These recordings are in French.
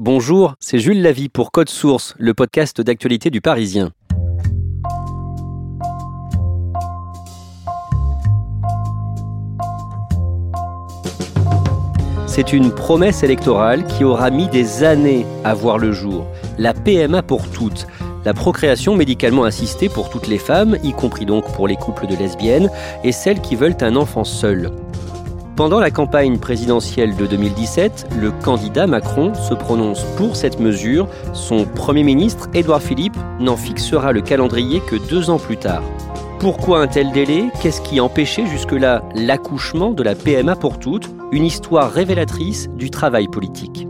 Bonjour, c'est Jules Lavie pour Code Source, le podcast d'actualité du Parisien. C'est une promesse électorale qui aura mis des années à voir le jour. La PMA pour toutes, la procréation médicalement assistée pour toutes les femmes, y compris donc pour les couples de lesbiennes, et celles qui veulent un enfant seul. Pendant la campagne présidentielle de 2017, le candidat Macron se prononce pour cette mesure. Son Premier ministre, Édouard Philippe, n'en fixera le calendrier que deux ans plus tard. Pourquoi un tel délai? Qu'est-ce qui empêchait jusque-là l'accouchement de la PMA pour toutes? Une histoire révélatrice du travail politique.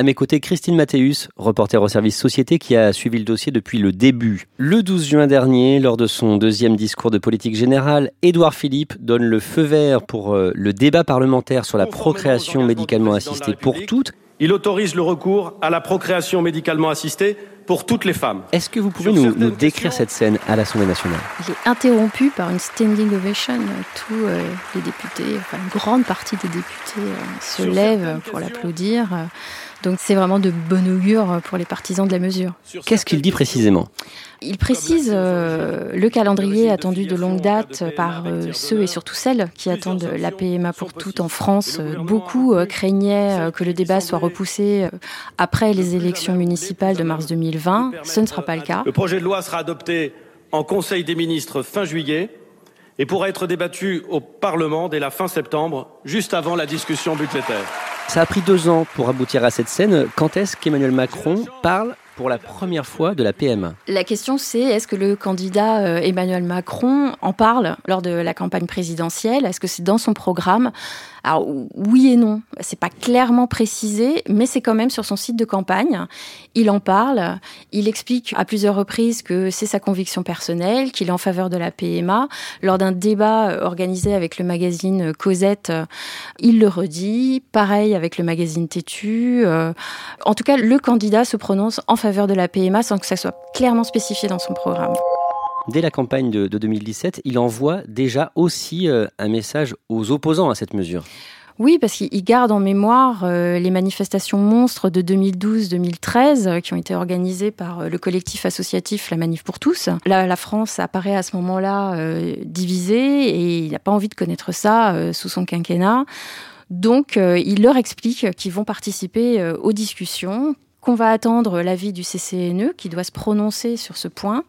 À mes côtés, Christine Mathéus, reporter au service Société qui a suivi le dossier depuis le début. Le 12 juin dernier, lors de son deuxième discours de politique générale, Édouard Philippe donne le feu vert pour euh, le débat parlementaire sur la procréation médicalement assistée pour toutes. Il autorise le recours à la procréation médicalement assistée pour toutes les femmes. Est-ce que vous pouvez nous, nous, décrire cette scène à l'Assemblée nationale? Il est interrompu par une standing ovation. Tous euh, les députés, enfin une grande partie des députés euh, se lèvent pour l'applaudir. Donc c'est vraiment de bon augure pour les partisans de la mesure. Qu'est-ce qu'il dit précisément il précise euh, le calendrier attendu de longue date par euh, ceux et surtout celles qui attendent la PMA pour toutes en France. Beaucoup euh, craignaient que le débat soit repoussé après les élections municipales de mars 2020. Ce ne sera pas le cas. Le projet de loi sera adopté en Conseil des ministres fin juillet et pourra être débattu au Parlement dès la fin septembre, juste avant la discussion budgétaire. Ça a pris deux ans pour aboutir à cette scène. Quand est-ce qu'Emmanuel Macron parle pour la première fois de la PMA. La question c'est est-ce que le candidat euh, Emmanuel Macron en parle lors de la campagne présidentielle? Est-ce que c'est dans son programme? Alors oui et non, c'est pas clairement précisé, mais c'est quand même sur son site de campagne. Il en parle, il explique à plusieurs reprises que c'est sa conviction personnelle, qu'il est en faveur de la PMA. Lors d'un débat euh, organisé avec le magazine Cosette, euh, il le redit. Pareil avec le magazine Tétu. En tout cas, le candidat se prononce en faveur de la PMA sans que ça soit clairement spécifié dans son programme. Dès la campagne de, 2017, il envoie déjà aussi euh, un message aux opposants à cette mesure. Oui, parce qu'il garde en mémoire euh, les manifestations monstres de 2012-2013 euh, qui ont été organisées par le collectif associatif La Manif pour tous. Là, la France apparaît à ce moment-là divisée et il n'a pas envie de connaître ça sous son quinquennat. Donc, il leur explique qu'ils vont participer aux discussions, qu'on va attendre l'avis du CCNE qui doit se prononcer sur ce point.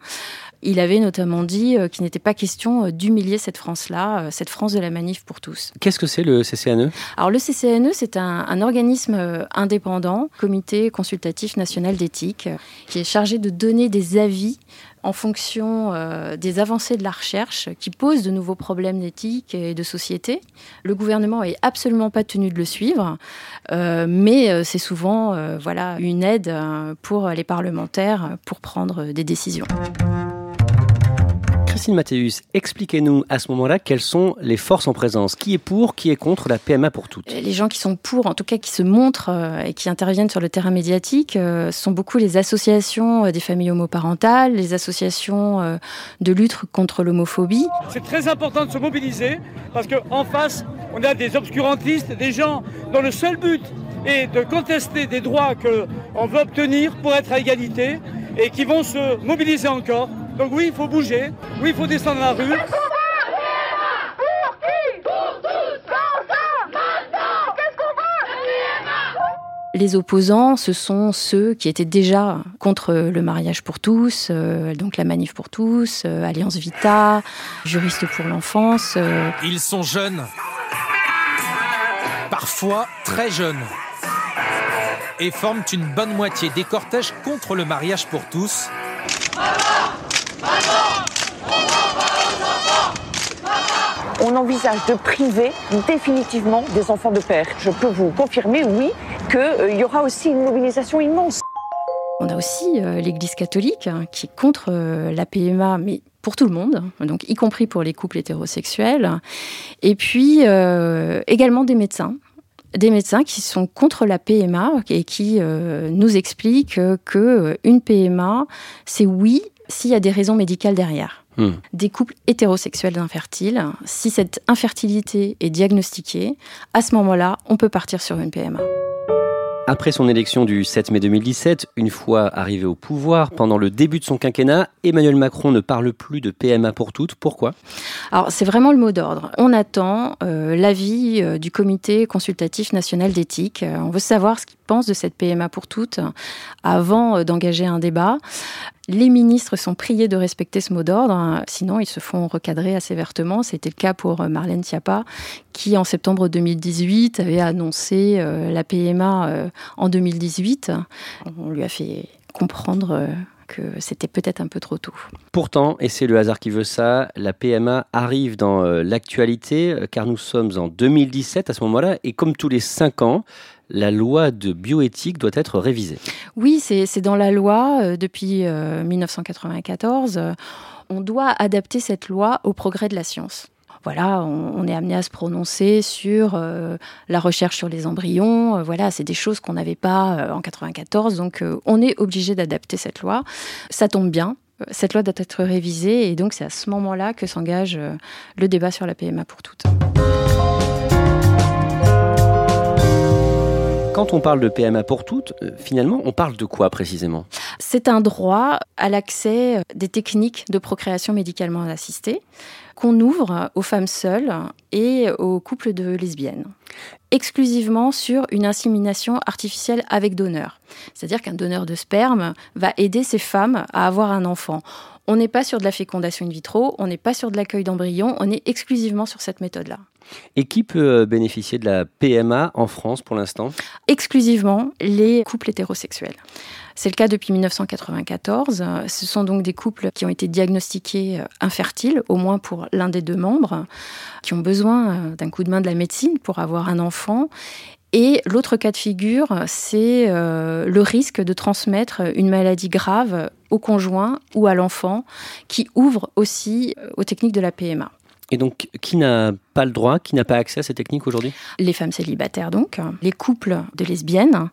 Il avait notamment dit euh, qu'il n'était pas question euh, d'humilier cette France-là, euh, cette France de la manif pour tous. Qu'est-ce que c'est le CCNE Alors le CCNE, c'est un, organisme indépendant, Comité consultatif national d'éthique, qui est chargé de donner des avis en fonction des avancées de la recherche qui posent de nouveaux problèmes d'éthique et de société. Le gouvernement est absolument pas tenu de le suivre, mais c'est souvent voilà une aide pour les parlementaires pour prendre des décisions. Christine Mathéus, expliquez-nous à ce moment-là quelles sont les forces en présence. Qui est pour, qui est contre la PMA pour toutes? Les gens qui sont pour, en tout cas qui se montrent euh, et qui interviennent sur le terrain médiatique, euh, sont beaucoup les associations euh, des familles homoparentales, les associations de lutte contre l'homophobie. C'est très important de se mobiliser parce qu'en face, on a des obscurantistes, des gens dont le seul but est de contester des droits qu'on veut obtenir pour être à égalité et qui vont se mobiliser encore donc oui, il faut bouger. Oui, il faut descendre dans la rue. Les opposants, ce sont ceux qui étaient déjà contre le mariage pour tous, euh, donc la manif pour tous, euh, Alliance Vita, Juristes pour l'enfance. Euh. Ils sont jeunes, parfois très jeunes, et forment une bonne moitié des cortèges contre le mariage pour tous. On envisage de priver définitivement des enfants de père. Je peux vous confirmer, oui, qu'il euh, y aura aussi une mobilisation immense. On a aussi euh, l'Église catholique hein, qui est contre euh, la PMA, mais pour tout le monde, donc y compris pour les couples hétérosexuels. Et puis également des médecins des médecins qui sont contre la PMA et qui nous expliquent que une PMA, c'est oui, s'il y a des raisons médicales derrière. Hmm. Des couples hétérosexuels infertiles, si cette infertilité est diagnostiquée, à ce moment-là, on peut partir sur une PMA. Après son élection du 7 mai 2017, une fois arrivé au pouvoir, pendant le début de son quinquennat, Emmanuel Macron ne parle plus de PMA pour toutes. Pourquoi? Alors c'est vraiment le mot d'ordre. On attend euh, l'avis euh, du Comité consultatif national d'éthique. Euh, on veut savoir ce qu'il pense de cette PMA pour toutes avant d'engager un débat. Les ministres sont priés de respecter ce mot d'ordre, hein. sinon ils se font recadrer assez vertement. C'était le cas pour Marlène Schiappa, qui en septembre 2018 avait annoncé la PMA en 2018. On lui a fait comprendre que c'était peut-être un peu trop tôt. Pourtant, et c'est le hasard qui veut ça, la PMA arrive dans euh, l'actualité euh, car nous sommes en 2017 à ce moment-là et comme tous les cinq ans, la loi de bioéthique doit être révisée. Oui, c'est dans la loi euh, depuis 1994. on doit adapter cette loi au progrès de la science voilà, on, est amené à se prononcer sur euh, la recherche sur les embryons. Euh, voilà, c'est des choses qu'on n'avait pas euh, en 94, donc on est obligé d'adapter cette loi. Ça tombe bien. Cette loi doit être révisée et donc c'est à ce moment-là que s'engage le débat sur la PMA pour toutes. Quand on parle de PMA pour toutes, finalement, on parle de quoi précisément? C'est un droit à l'accès des techniques de procréation médicalement assistée qu'on ouvre aux femmes seules et aux couples de lesbiennes exclusivement sur une insémination artificielle avec donneur. C'est-à-dire qu'un donneur de sperme va aider ces femmes à avoir un enfant. On n'est pas sur de la fécondation in vitro, on n'est pas sur de l'accueil d'embryons, on est exclusivement sur cette méthode-là. Et qui peut euh, bénéficier de la PMA en France pour l'instant? Exclusivement les couples hétérosexuels. C'est le cas depuis 1994. Ce sont donc des couples qui ont été diagnostiqués euh, infertiles, au moins pour l'un des deux membres, qui ont besoin euh, d'un coup de main de la médecine pour avoir un enfant. Et l'autre cas de figure, c'est euh, le risque de transmettre une maladie grave au conjoint ou à l'enfant, qui ouvre aussi aux techniques de la PMA. Et donc, qui n'a pas le droit, qui n'a pas accès à ces techniques aujourd'hui? Les femmes célibataires, donc, les couples de lesbiennes,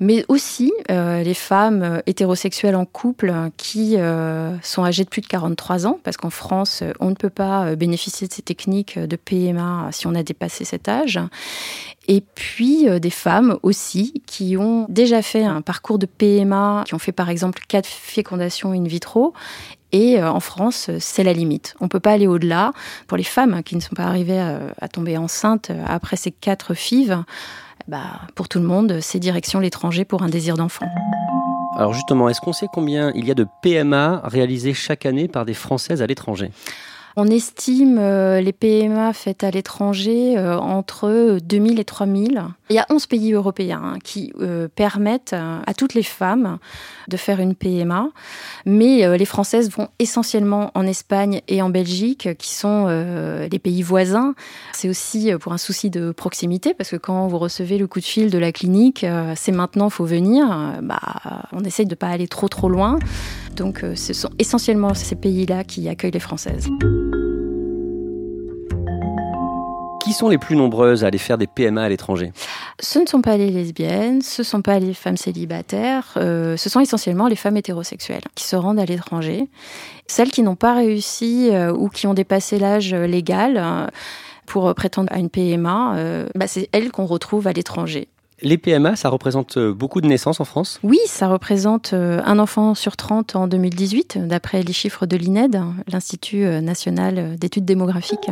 mais aussi euh, les femmes hétérosexuelles en couple qui euh, sont âgées de plus de 43 ans, parce qu'en France, on ne peut pas euh, bénéficier de ces techniques de PMA si on a dépassé cet âge. Et puis des femmes aussi qui ont déjà fait un parcours de PMA, qui ont fait par exemple quatre fécondations in vitro et en France, c'est la limite. On ne peut pas aller au-delà. Pour les femmes qui ne sont pas arrivées à, tomber enceintes après ces quatre fives, bah, pour tout le monde, c'est direction l'étranger pour un désir d'enfant. Alors justement, est-ce qu'on sait combien il y a de PMA réalisées chaque année par des Françaises à l'étranger? On estime euh, les PMA faites à l'étranger euh, entre 2000 et 3000. Il y a 11 pays européens hein, qui euh, permettent à toutes les femmes de faire une PMA, mais les Françaises vont essentiellement en Espagne et en Belgique, qui sont les pays voisins. C'est aussi pour un souci de proximité, parce que quand vous recevez le coup de fil de la clinique, c'est maintenant, faut venir. Bah, on essaye de ne pas aller trop trop loin. Donc ce sont essentiellement ces pays-là qui accueillent les Françaises. Sont les plus nombreuses à aller faire des PMA à l'étranger Ce ne sont pas les lesbiennes, ce ne sont pas les femmes célibataires, euh, ce sont essentiellement les femmes hétérosexuelles qui se rendent à l'étranger. Celles qui n'ont pas réussi euh, ou qui ont dépassé l'âge légal euh, pour prétendre à une PMA, bah, c'est elles qu'on retrouve à l'étranger. Les PMA, ça représente beaucoup de naissances en France? Oui, ça représente un enfant sur 30 en 2018, d'après les chiffres de l'INED, l'Institut national d'études démographiques.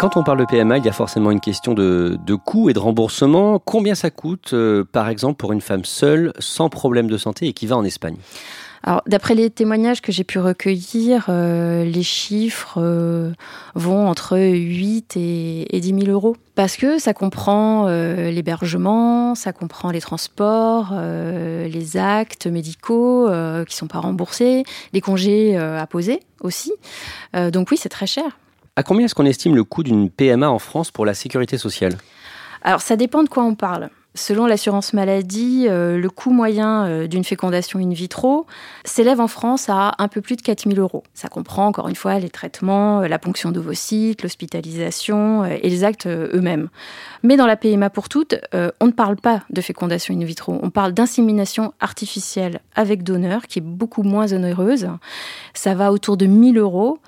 Quand on parle de PMA, il y a forcément une question de, coût et de remboursement. Combien ça coûte, euh, par exemple, pour une femme seule, sans problème de santé et qui va en Espagne? Alors, d'après les témoignages que j'ai pu recueillir, euh, les chiffres euh, vont entre 8 et, et 10 000 euros. Parce que ça comprend l'hébergement, ça comprend les transports, les actes médicaux qui ne sont pas remboursés, les congés à poser aussi. donc oui, c'est très cher. À combien est-ce qu'on estime le coût d'une PMA en France pour la sécurité sociale alors ça dépend de quoi on parle. Selon l'assurance maladie, euh, le coût moyen euh, d'une fécondation in vitro s'élève en France à un peu plus de 4 000 euros. Ça comprend encore une fois les traitements, euh, la ponction d'ovocytes, l'hospitalisation et les actes eux-mêmes. Mais dans la PMA pour toutes, on ne parle pas de fécondation in vitro, on parle d'insémination artificielle avec donneur qui est beaucoup moins onéreuse. Ça va autour de 1000 euros.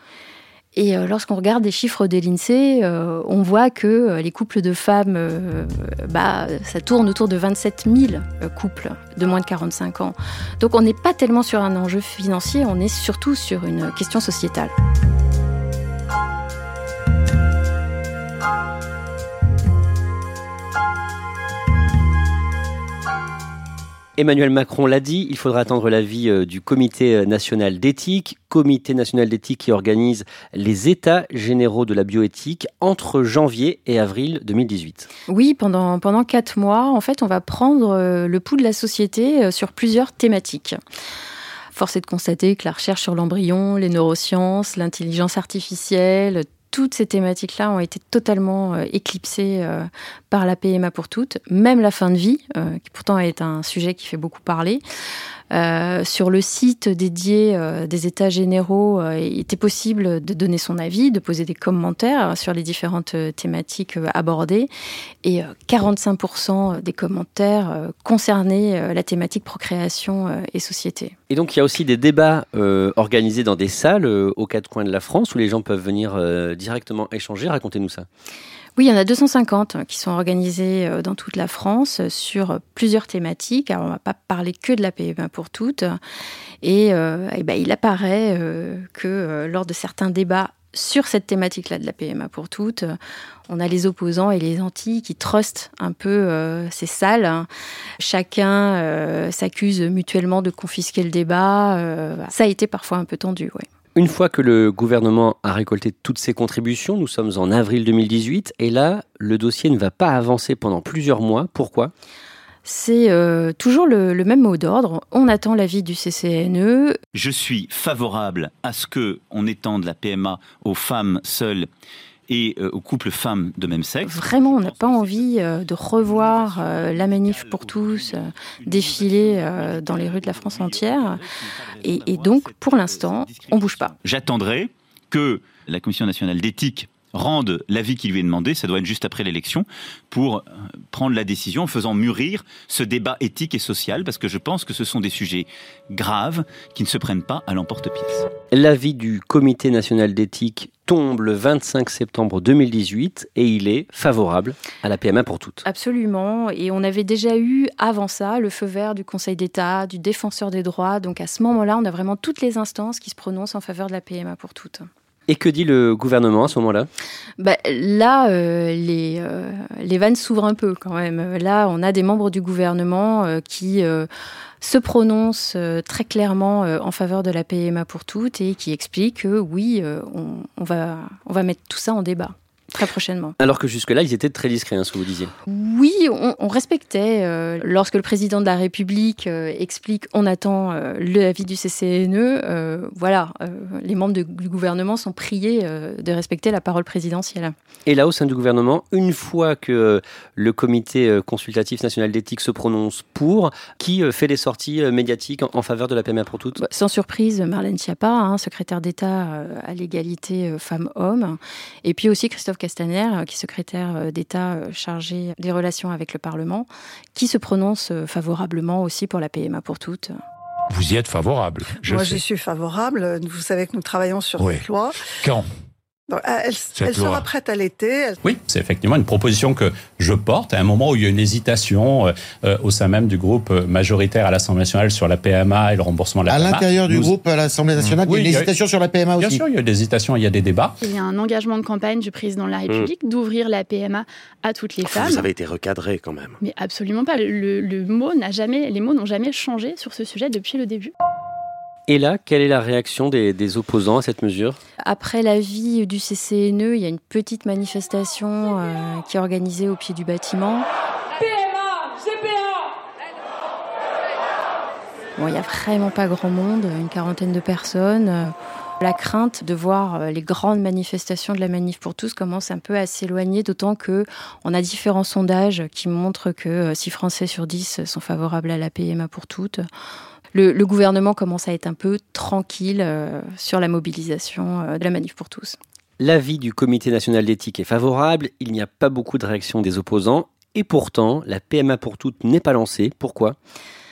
Et euh, lorsqu'on regarde les chiffres de l'INSEE, euh, on voit que euh, les couples de femmes, bah, ça tourne autour de 27 000 couples de moins de 45 ans. Donc on n'est pas tellement sur un enjeu financier, on est surtout sur une question sociétale. Emmanuel Macron l'a dit, il faudra attendre l'avis euh, du Comité euh, national d'éthique, Comité national d'éthique qui organise les états généraux de la bioéthique entre janvier et avril 2018. Oui, pendant, quatre mois, en fait, on va prendre euh, le pouls de la société sur plusieurs thématiques. Force est de constater que la recherche sur l'embryon, les neurosciences, l'intelligence artificielle, toutes ces thématiques-là ont été totalement euh, éclipsées euh, par la PMA pour toutes, même la fin de vie, euh, qui pourtant est un sujet qui fait beaucoup parler. Euh, sur le site dédié euh, des États généraux, euh, il était possible de donner son avis, de poser des commentaires sur les différentes thématiques abordées. Et 45% des commentaires concernaient la thématique procréation et société. Et donc il y a aussi des débats organisés dans des salles aux quatre coins de la France où les gens peuvent venir directement échanger. Racontez-nous ça. Oui, il y en a 250 qui sont organisés euh, dans toute la France sur plusieurs thématiques. On ne va pas parler que de la PMA pour toutes. Et, euh, ben, il apparaît euh, que lors de certains débats sur cette thématique-là de la PMA pour toutes, on a les opposants et les anti qui trustent un peu ces salles. Chacun s'accuse mutuellement de confisquer le débat. ça a été parfois un peu tendu, oui. Une fois que le gouvernement a récolté toutes ses contributions, nous sommes en avril 2018, et là, le dossier ne va pas avancer pendant plusieurs mois. Pourquoi? C'est euh, toujours le, le, même mot d'ordre. On attend l'avis du CCNE. Je suis favorable à ce que on étende la PMA aux femmes seules et euh, aux couples femmes de même sexe. Vraiment, on n'a pas envie euh, de revoir euh, la manif pour tous défiler dans les rues de la France entière. Et, et donc, pour l'instant, on bouge pas. J'attendrai que la Commission nationale d'éthique rende l'avis qui lui est demandé, ça doit être juste après l'élection, pour euh, prendre la décision en faisant mûrir ce débat éthique et social, parce que je pense que ce sont des sujets graves qui ne se prennent pas à l'emporte-pièce. L'avis du Comité national d'éthique tombe le 25 septembre 2018 et il est favorable à la PMA pour toutes. Absolument. Et on avait déjà eu avant ça le feu vert du Conseil d'État, du défenseur des droits. Donc à ce moment-là, on a vraiment toutes les instances qui se prononcent en faveur de la PMA pour toutes. Et que dit le gouvernement à ce moment-là? Bah, Là, euh, les, euh, les vannes s'ouvrent un peu quand même. Là, on a des membres du gouvernement euh, qui se prononcent très clairement en faveur de la PMA pour toutes et qui expliquent que oui, on, va, on va mettre tout ça en débat. Très prochainement. Alors que jusque-là, ils étaient très discrets, hein, ce que vous disiez. Oui, on, respectait. Euh, lorsque le président de la République euh, explique on attend euh, l'avis du CCNE, voilà, les membres du gouvernement sont priés de respecter la parole présidentielle. Et là, au sein du gouvernement, une fois que le comité consultatif national d'éthique se prononce pour, qui fait des sorties médiatiques en, faveur de la PMA pour toutes? Bah, Sans surprise, Marlène Schiappa, hein, secrétaire d'État à l'égalité femmes-hommes, et puis aussi Christophe Castaner, euh, qui est secrétaire euh, d'État euh, chargé des relations avec le Parlement, qui se prononce favorablement aussi pour la PMA pour toutes. Vous y êtes favorable je Moi, je suis favorable. Vous savez que nous travaillons sur cette loi. Quand? Elle, sera prête à l'été. Oui, c'est effectivement une proposition que je porte à un moment où il y a une hésitation euh, euh, au sein même du groupe majoritaire à l'Assemblée nationale sur la PMA et le remboursement de la PMA. À l'intérieur du groupe à l'Assemblée nationale, il y a une hésitation sur la PMA aussi. Bien sûr, il y a des hésitations, il y a des débats. Il y a un engagement de campagne du président de la République d'ouvrir la PMA à toutes les femmes. Vous avez été recadré quand même. Mais absolument pas. Le, le mot n'a jamais, les mots n'ont jamais changé sur ce sujet depuis le début. Et là, quelle est la réaction des, opposants à cette mesure? Après l'avis du CCNE, il y a une petite manifestation euh, qui est organisée au pied du bâtiment. PMA, Bon, il n'y a vraiment pas grand monde, une quarantaine de personnes. La crainte de voir euh, les grandes manifestations de la manif pour tous commence un peu à s'éloigner, d'autant que on a différents sondages qui montrent que 6 euh, Français sur 10 sont favorables à la PMA pour toutes. Le, gouvernement commence à être un peu tranquille euh, sur la mobilisation de la manif pour tous. L'avis du Comité national d'éthique est favorable, il n'y a pas beaucoup de réactions des opposants, et pourtant, la PMA pour toutes n'est pas lancée. Pourquoi?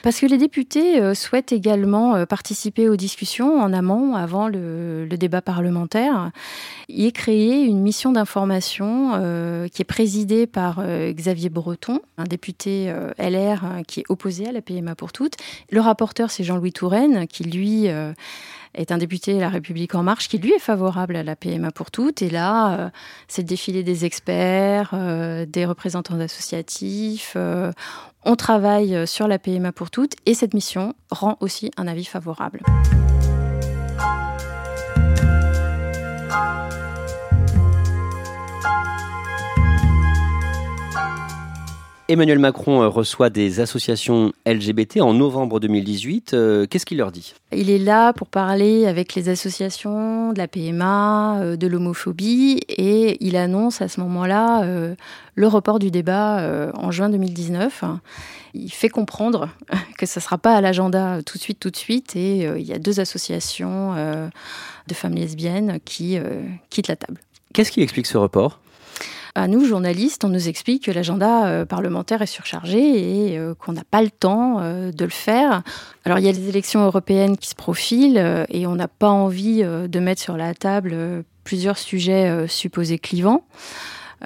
Parce que les députés euh, souhaitent également euh, participer aux discussions en amont, avant le, débat parlementaire. Il est créé une mission d'information euh, qui est présidée par Xavier Breton, un député LR qui est opposé à la PMA pour toutes. Le rapporteur, c'est Jean-Louis Touraine, qui lui est un député de La République En Marche qui, lui, est favorable à la PMA pour toutes. Et là, c'est le défilé des experts, des représentants associatifs. On travaille euh, sur la PMA pour toutes et cette mission rend aussi un avis favorable. Emmanuel Macron euh, reçoit des associations LGBT en novembre 2018. Euh, qu'est-ce qu'il leur dit? Il est là pour parler avec les associations de la PMA, euh, de l'homophobie, et il annonce à ce moment-là le report du débat en juin 2019. Il fait comprendre que ça ne sera pas à l'agenda tout de suite, tout de suite, et il y a deux associations de femmes lesbiennes qui quittent la table. Qu'est-ce qui explique ce report? À nous, journalistes, on nous explique que l'agenda euh, parlementaire est surchargé et euh, qu'on n'a pas le temps euh, de le faire. Alors, il y a les élections européennes qui se profilent et on n'a pas envie de mettre sur la table plusieurs sujets supposés clivants.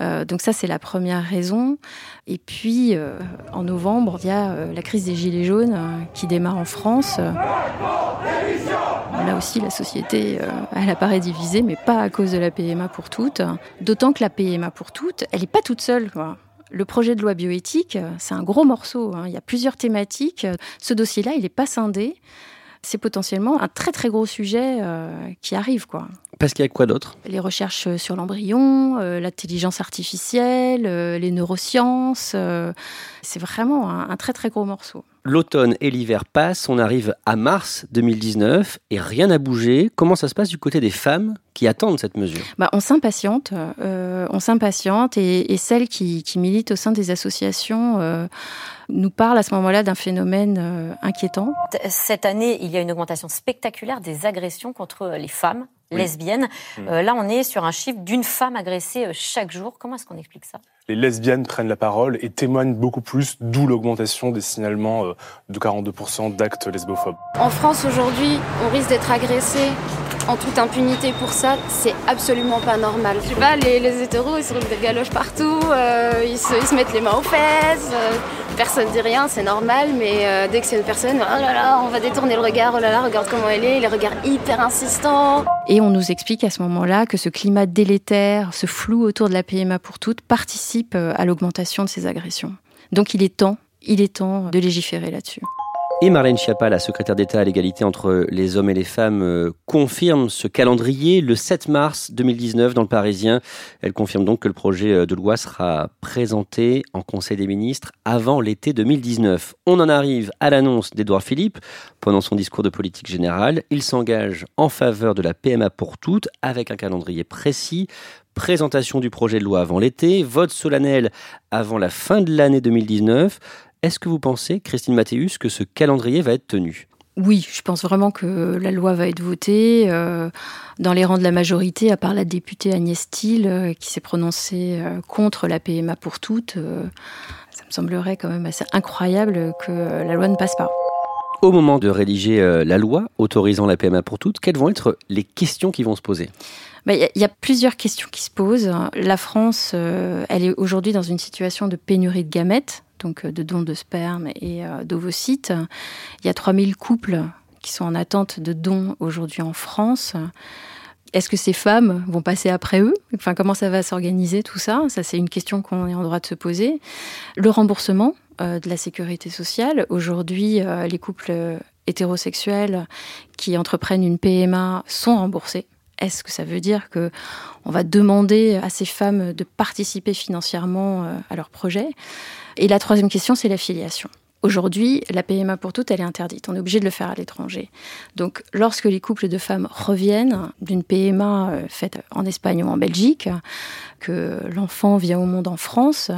Euh, donc ça, c'est la première raison. Et puis, euh, en novembre, il y a euh, la crise des Gilets jaunes qui démarre en France. Là aussi, la société, elle apparaît divisée, mais pas à cause de la PMA pour toutes. D'autant que la PMA pour toutes, elle n'est pas toute seule. Le projet de loi bioéthique, c'est un gros morceau. Hein. Il y a plusieurs thématiques. Ce dossier-là, il n'est pas scindé c'est potentiellement un très très gros sujet qui arrive. quoi. Parce qu'il y a quoi d'autre? Les recherches sur l'embryon, euh, l'intelligence artificielle, euh, les neurosciences. Euh, c'est vraiment un, très très gros morceau. L'automne et l'hiver passent, on arrive à mars 2019 et rien n'a bougé. Comment ça se passe du côté des femmes qui attendent cette mesure? Bah, On s'impatiente, on s'impatiente et, celles qui, militent au sein des associations nous parlent à ce moment-là d'un phénomène inquiétant. Cette année, il y a une augmentation spectaculaire des agressions contre les femmes lesbiennes. Mm. Euh, là, on est sur un chiffre d'une femme agressée euh, chaque jour. Comment est-ce qu'on explique ça? Les lesbiennes prennent la parole et témoignent beaucoup plus, d'où l'augmentation des signalements euh, de 42% d'actes lesbophobes. En France aujourd'hui, on risque d'être agressé en toute impunité pour ça, c'est absolument pas normal. Je sais pas, les, les hétéros, ils se roulent des galoches partout, euh, ils, se, mettent les mains aux fesses, euh, personne dit rien, c'est normal, mais dès que c'est une personne, oh là là, on va détourner le regard, oh là là, regarde comment elle est, les regards hyper insistants. Et on nous explique à ce moment-là que ce climat délétère, ce flou autour de la PMA pour toutes participe euh, à l'augmentation de ces agressions. Donc il est temps, il est temps de légiférer là-dessus. Et Marlène Schiappa, la secrétaire d'État à l'égalité entre les hommes et les femmes, euh, confirme ce calendrier le 7 mars 2019 dans le Parisien. Elle confirme donc que le projet euh, de loi sera présenté en Conseil des ministres avant l'été 2019. On en arrive à l'annonce d'Edouard Philippe. Pendant son discours de politique générale, il s'engage en faveur de la PMA pour toutes avec un calendrier précis présentation du projet de loi avant l'été, vote solennel avant la fin de l'année 2019. Est-ce que vous pensez, Christine Mathéus, que ce calendrier va être tenu? Oui, je pense vraiment que la loi va être votée euh, dans les rangs de la majorité, à part la députée Agnès Steele euh, qui s'est prononcée euh, contre la PMA pour toutes. ça me semblerait quand même assez incroyable que la loi ne passe pas. Au moment de rédiger la loi autorisant la PMA pour toutes, quelles vont être les questions qui vont se poser? Bah, il y, a plusieurs questions qui se posent. La France, euh, elle est aujourd'hui dans une situation de pénurie de gamètes, donc euh, de dons de sperme et euh, d'ovocytes. Il y a 3000 couples qui sont en attente de dons aujourd'hui en France. Est-ce que ces femmes vont passer après eux? Enfin, comment ça va s'organiser tout ça? Ça, c'est une question qu'on est en droit de se poser. Le remboursement de la sécurité sociale. Aujourd'hui, les couples hétérosexuels qui entreprennent une PMA sont remboursés est-ce que ça veut dire que on va demander à ces femmes de participer financièrement euh, à leur projet? Et la troisième question, c'est l'affiliation. Aujourd'hui, la PMA pour toutes, elle est interdite. On est obligé de le faire à l'étranger. Donc, lorsque les couples de femmes reviennent d'une PMA euh, faite en Espagne ou en Belgique, que l'enfant vient au monde en France,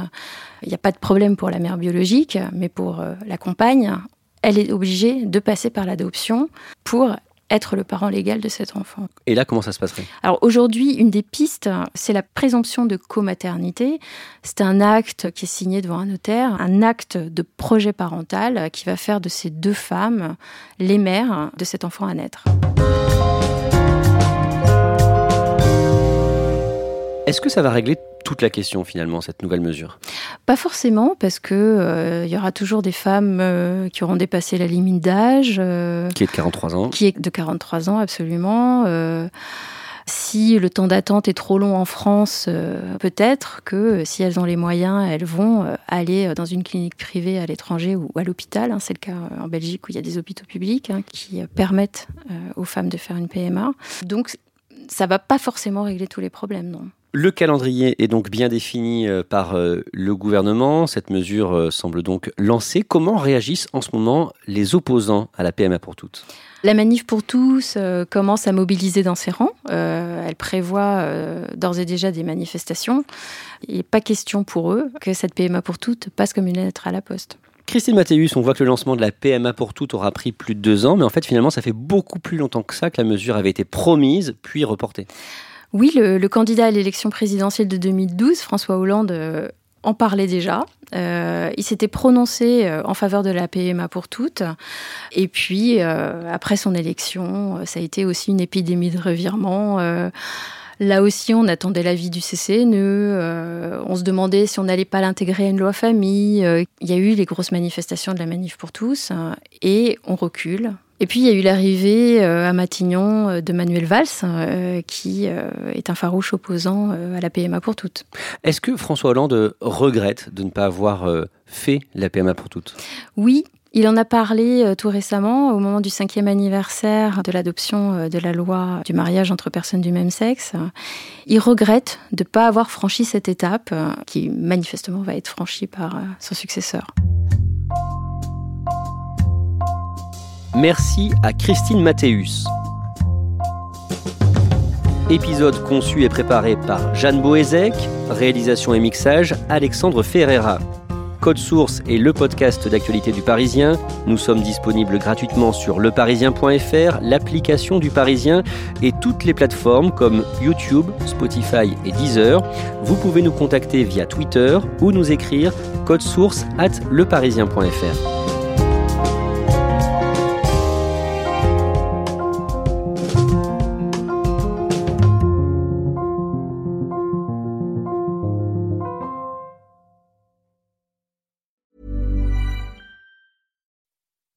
il n'y a pas de problème pour la mère biologique, mais pour euh, la compagne, elle est obligée de passer par l'adoption pour être le parent légal de cet enfant. Et là, comment ça se passerait? Alors aujourd'hui, une des pistes, c'est la présomption de comaternité. C'est un acte qui est signé devant un notaire, un acte de projet parental qui va faire de ces deux femmes les mères de cet enfant à naître. Est-ce que ça va régler toute la question finalement, cette nouvelle mesure Pas forcément, parce que euh, il y aura toujours des femmes euh, qui auront dépassé la limite d'âge. Euh, qui est de 43 ans. Qui est de 43 ans, absolument. si le temps d'attente est trop long en France, peut-être que si elles ont les moyens, elles vont aller dans une clinique privée à l'étranger ou à l'hôpital. Hein. C'est le cas en Belgique où il y a des hôpitaux publics hein, qui permettent aux femmes de faire une PMA. Donc ça va pas forcément régler tous les problèmes, non. Le calendrier est donc bien défini euh, par euh, le gouvernement. Cette mesure euh, semble donc lancée. Comment réagissent en ce moment les opposants à la PMA pour toutes? La manif pour tous commence à mobiliser dans ses rangs. elle prévoit d'ores et déjà des manifestations. Il n'est pas question pour eux que cette PMA pour toutes passe comme une lettre à la poste. Christine Mathéus, on voit que le lancement de la PMA pour toutes aura pris plus de deux ans, mais en fait finalement ça fait beaucoup plus longtemps que ça que la mesure avait été promise puis reportée. Oui, le, candidat à l'élection présidentielle de 2012, François Hollande, euh, en parlait déjà. Euh, il s'était prononcé euh, en faveur de la PMA pour toutes. Et puis, après son élection, ça a été aussi une épidémie de revirement. Là aussi, on attendait l'avis du CCNE. on se demandait si on n'allait pas l'intégrer à une loi famille. Il y a eu les grosses manifestations de la Manif pour tous. et on recule. Et puis il y a eu l'arrivée euh, à Matignon euh, de Manuel Valls, euh, qui est un farouche opposant à la PMA pour toutes. Est-ce que François Hollande regrette de ne pas avoir fait la PMA pour toutes? Oui, il en a parlé tout récemment au moment du cinquième anniversaire de l'adoption de la loi du mariage entre personnes du même sexe. Il regrette de ne pas avoir franchi cette étape qui manifestement va être franchie par son successeur. Merci à Christine Mathéus. Épisode conçu et préparé par Jeanne Boézek, réalisation et mixage Alexandre Ferreira. Code Source est le podcast d'actualité du Parisien. Nous sommes disponibles gratuitement sur leparisien.fr, l'application du Parisien et toutes les plateformes comme YouTube, Spotify et Deezer. Vous pouvez nous contacter via Twitter ou nous écrire code source at leparisien.fr.